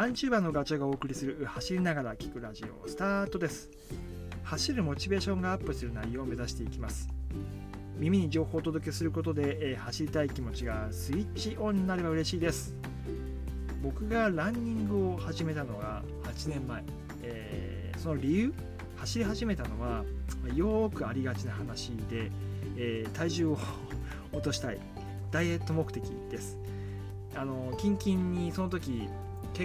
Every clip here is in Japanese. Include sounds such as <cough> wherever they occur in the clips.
ランチューバーのガチャがお送りする走りながら聞くラジオスタートです。走るモチベーションがアップする内容を目指していきます。耳に情報をお届けすることで、え、走りたい気持ちがスイッチオンになれば嬉しいです。僕がランニングを始めたのが8年前、えー、その理由？走り始めたのはよーくありがちな話で、えー、体重を落としたい。ダイエット目的です。あのキンキンにその時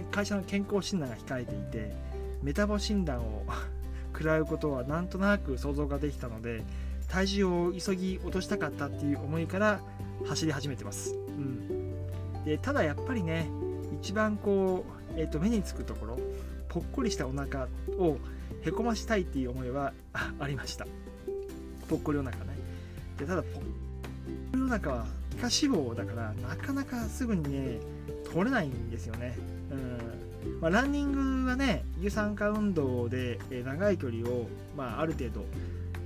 会社の健康診断が控えていてメタボ診断を <laughs> 食らうことはなんとなく想像ができたので体重を急ぎ落としたかったっていう思いから走り始めてます、うん、でただやっぱりね一番こう、えー、と目につくところぽっこりしたお腹をへこましたいっていう思いは <laughs> ありました。ぽっこりお腹ね。でただぽっこりお腹は皮下脂肪だからなかなかすぐにね取れないんですよね。うん。まあ、ランニングはね有酸化運動で長い距離を、まあ、ある程度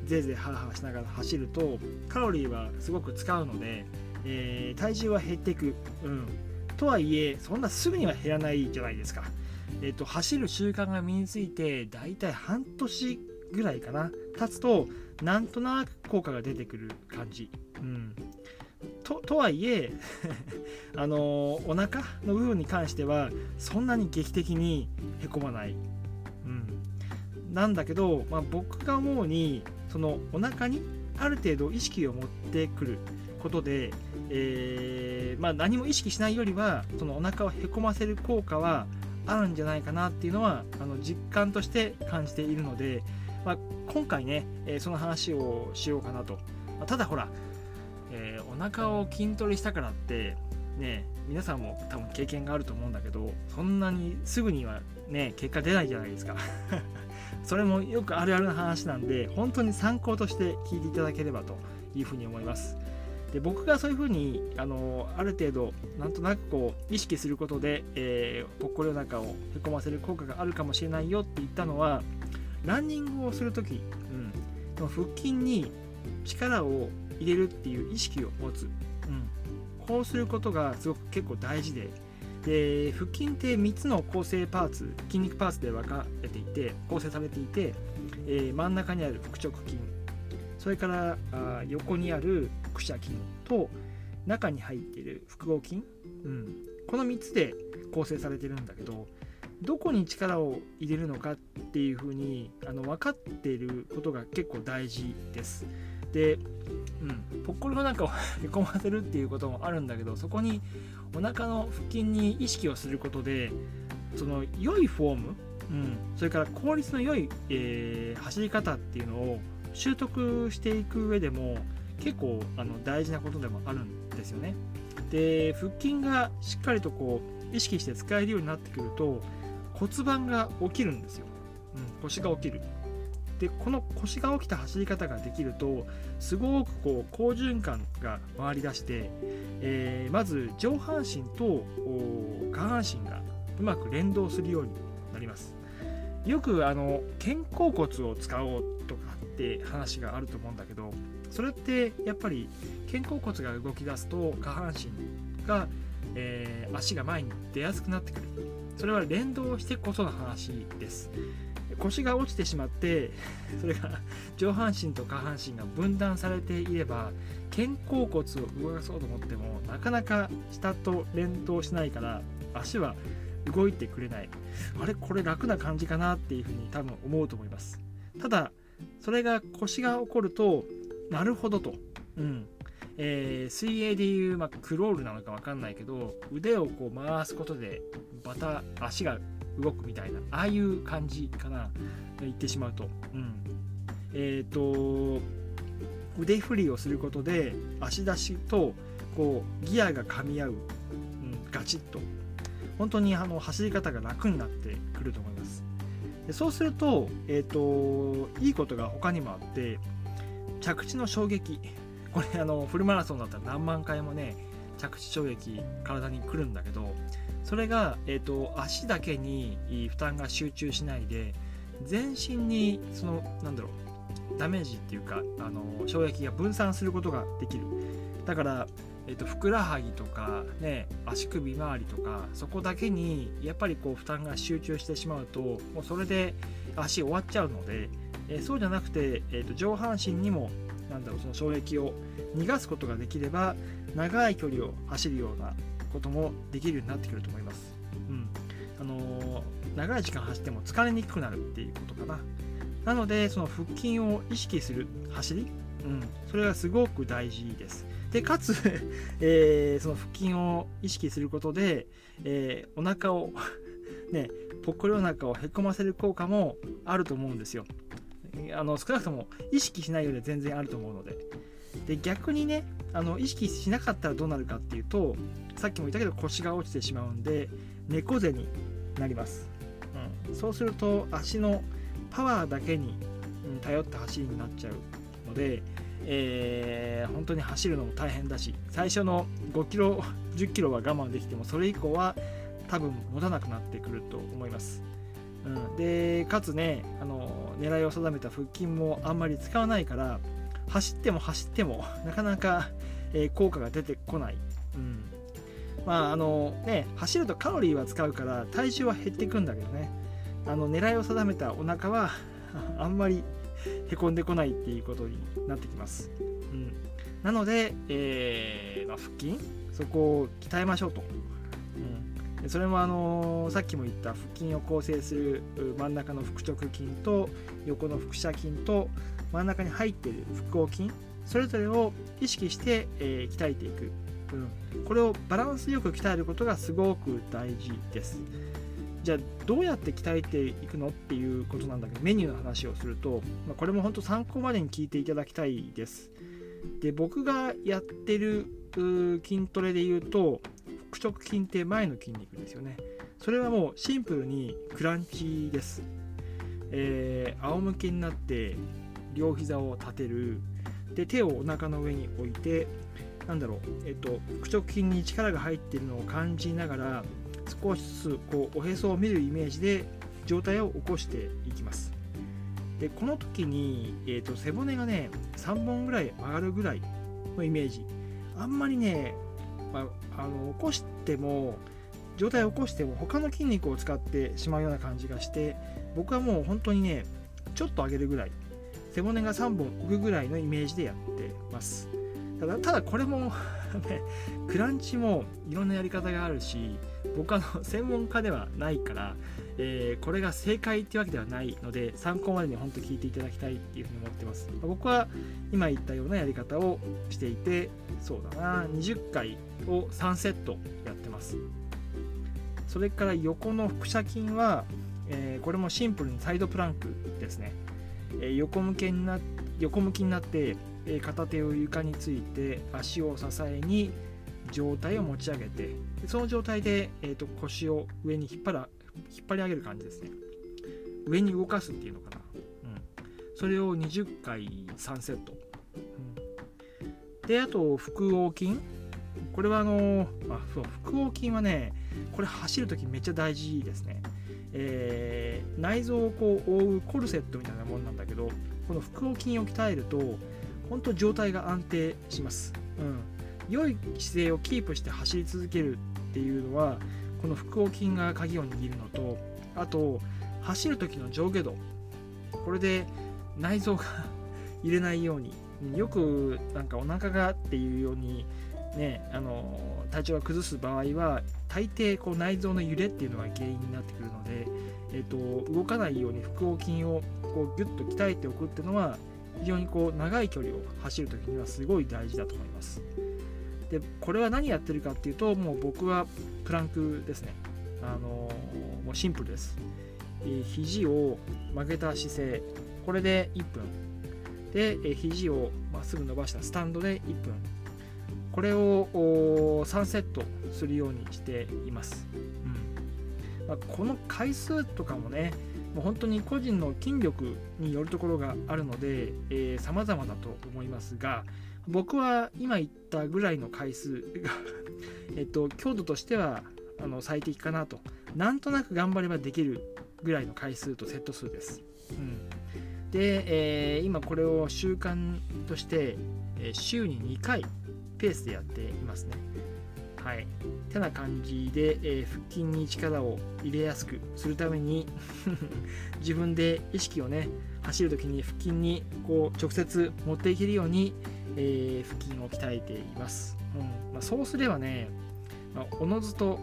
ぜいぜいハーハーしながら走るとカロリーはすごく使うので、えー、体重は減っていく、うん、とはいえそんなすぐには減らないじゃないですか、えーと、走る習慣が身についてだいたい半年ぐらいかな経つとなんとなく効果が出てくる感じ、うん、ととはいえ <laughs> あのお腹の部分に関してはそんなに劇的にへこまない、うん、なんだけど、まあ、僕が思うにそのお腹にある程度意識を持ってくることで、えー、まあ、何も意識しないよりはそのお腹をへこませる効果はあるんじゃないかなっていうのはあの実感として感じているので、まあ、今回ね、えー、その話をしようかなと、ま、ただほら腹を筋トレしたからってね皆さんも多分経験があると思うんだけどそんなにすぐにはね結果出ないじゃないですか。<laughs> それもよくあるあるな話なんで本当に参考として聞いていただければというふうに思います。で僕がそういうふうにあのある程度なんとなくこう意識することで、えー、ぽっこりお腹をへこませる効果があるかもしれないよって言ったのはランニングをする時、うん、腹筋に力を入れるっていう意識を持つ、うん、こうすることがすごく結構大事で。で腹筋って3つの構成パーツ筋肉パーツで分かれていて構成されていて、えー、真ん中にある腹直筋それからあ横にある腹斜筋と中に入っている腹横筋、うん、この3つで構成されてるんだけどどこに力を入れるのかっていうふうにあの分かっていることが結構大事です。で、うん、ぽっこりお腹を <laughs> へこませるっていうこともあるんだけどそこにお腹の腹筋に意識をすることでその良いフォーム、うん、それから効率の良い、えー、走り方っていうのを習得していく上でも結構あの大事なことでもあるんですよね。で腹筋がしっかりとこう意識して使えるようになってくると骨盤が起きるんですよ、うん、腰が起きるでこの腰が起きた走り方ができるとすごくこう好循環が回りだして、えー、まず上半身と下半身がうまく連動するようになります。よくあの肩甲骨を使おうとかって話があると思うんだけどそれってやっぱり肩甲骨が動き出すと下半身が、えー、足が前に出やすくなってくる。それは連動してこその話です。腰が落ちてしまってそれが上半身と下半身が分断されていれば肩甲骨を動かそうと思ってもなかなか下と連動しないから足は動いてくれない。あれ？これ楽な感じかなっていうふうに多分思うと思います。ただそれが腰が起こるとなるほどと、うん。えー、水泳でいう、まあ、クロールなのか分かんないけど腕をこう回すことでまた足が動くみたいなああいう感じかな言ってしまうと、うん、えっ、ー、と腕振りをすることで足出しとこうギアが噛み合う、うん、ガチッと。本当にあの走り方が楽になってくると思います。でそうすると,、えーと、いいことが他にもあって着地の衝撃。これあのフルマラソンだったら何万回もね着地衝撃体に来るんだけどそれが、えーと、足だけに負担が集中しないで全身にそのなんだろうダメージっていうかあの衝撃が分散することができる。だから、えっと、ふくらはぎとか、ね、足首周りとかそこだけにやっぱりこう負担が集中してしまうともうそれで足終わっちゃうので、えそうじゃなくて、えっと、上半身にもなんだろうその衝撃を逃がすことができれば長い距離を走るようなこともできるようになってくると思います。うんあのー、長い時間走っても疲れにくくなるっていうことかな。なのでその腹筋を意識する走り、うん、それがすごく大事です。でかつ <laughs> えー、その腹筋を意識することで、えー、お腹を <laughs> ねぽっこりお腹をへこませる効果もあると思うんですよ。あの少なくとも意識しないよりは全然あると思うので。で逆にねあの意識しなかったらどうなるかっていうとさっきも言ったけど腰が落ちてしまうんで猫背になります、うん、そうすると足のパワーだけに頼った走りになっちゃうので、えー、本当に走るのも大変だし最初の5キロ10キロは我慢できてもそれ以降は多分持たなくなってくると思います、うん、でかつねあの狙いを定めた腹筋もあんまり使わないから走っても走っても <laughs> なかなか、えー、効果が出てこない、うん。まああのね、走るとカロリーは使うから体重は減っていくんだけどね。あの狙いを定めたお腹は <laughs> あんまり <laughs> へこんでこないっていうことになってきます。うん、なので、えー、まあ、腹筋そこを鍛えましょうと。うん、それも、あのー、さっきも言った腹筋を構成する真ん中の腹直筋と横の腹斜筋と真ん中に入っている腹横筋それぞれを意識して、えー、鍛えていく、うん、これをバランスよく鍛えることがすごく大事です。じゃあどうやって鍛えていくのっていうことなんだけどメニューの話をすると、まあ、これも本当参考までに聞いていただきたいです。で僕がやってる筋トレで言うと腹直筋って前の筋肉ですよね。それはもうシンプルにクランチです、えー、仰向けになって両膝を立てる。で手をお腹の上に置いてなんだろう、えっと、腹直筋に力が入っているのを感じながら少しずつこうおへそを見るイメージで状態を起こしていきます。でこの時に、えーと、背骨がね3本ぐらい曲がるぐらいのイメージ。あんまりね、まあ、あの起こしても状態を起こしても他の筋肉を使ってしまうような感じがして僕はもう本当にねちょっと上げるぐらい背骨が3本浮くぐらいのイメージでやってます。ただただこれもね <laughs> クランチもいろんなやり方があるし僕はの専門家ではないから、えー、これが正解っていうわけではないので参考までに本当聞いていただきたいっていうふうに思ってます。僕は今言ったようなやり方をしていてそうだな20回を3セットやってます。それから横の腹斜筋は、えー、これもシンプルにサイドプランクですね、えー、横向けにな横向きになって、え片手を床について足を支えに状態を持ち上げてその状態で、えーと、腰を上に引っ張ら引っ張り上げる感じですね。上に動かすっていうのかな、うん、それを20回3セット、うん、であと腹横筋。これはあのあそう腹横筋はねこれ走るときめっちゃ大事ですね。えー、内臓をこう覆うコルセットみたいなもんなんだけどこの腹横筋を鍛えると本当状態が安定します、うん、良い姿勢をキープして走り続けるっていうのはこの腹横筋が鍵を握るのとあと走る時の上下動。これで内臓が <laughs> 入れないようによくなんかお腹がっていうようにねあの体調が崩す場合は大抵こう内臓の揺れっていうのが原因になってくるので、えーと、動かないように腹横筋をこうギュッと鍛えておくっていうのは非常にこう長い距離を走る時にはすごい大事だと思います。でこれは何やってるかっていうともう僕はプランクですね。あのもうシンプルです、えー、肘を曲げた姿勢。これで1分。で、え、肘をまっすぐ伸ばしたスタンドで1分。これを3セットするようにしています、うんまあ、この回数とかもねもう本当に個人の筋力によるところがあるので、えー、様々だと思いますが、僕は今言ったぐらいの回数が <laughs> えっと、強度としてはあの最適かなと。なんとなく頑張ればできるぐらいの回数とセット数です。うん、で、えー、今これを習慣として、えー、週に2回ペースでやっていますね。はい。てな感じで、えー、腹筋に力を入れやすくするために <laughs> 自分で意識をね、走るときに腹筋にこう直接持っていけるように、えー、腹筋を鍛えています。うんまあ、そうすればね、まあ、おのずと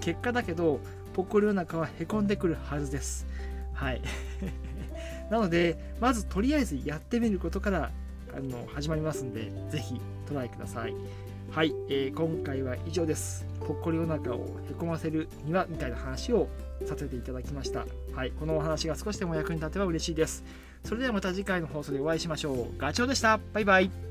結果だけど、ぽっこりお腹はへこんでくるはずです。はい。<laughs> なので、まずとりあえずやってみることからあの始まりますんで、ぜひトライください。はい、えー、今回は以上です。ぽっこりお腹をへこませるにはみたいな話をさせていただきました。はい、このお話が少しでも役に立てば嬉しいです。それではまた次回の放送でお会いしましょう。ガチョウでした。バイバイ。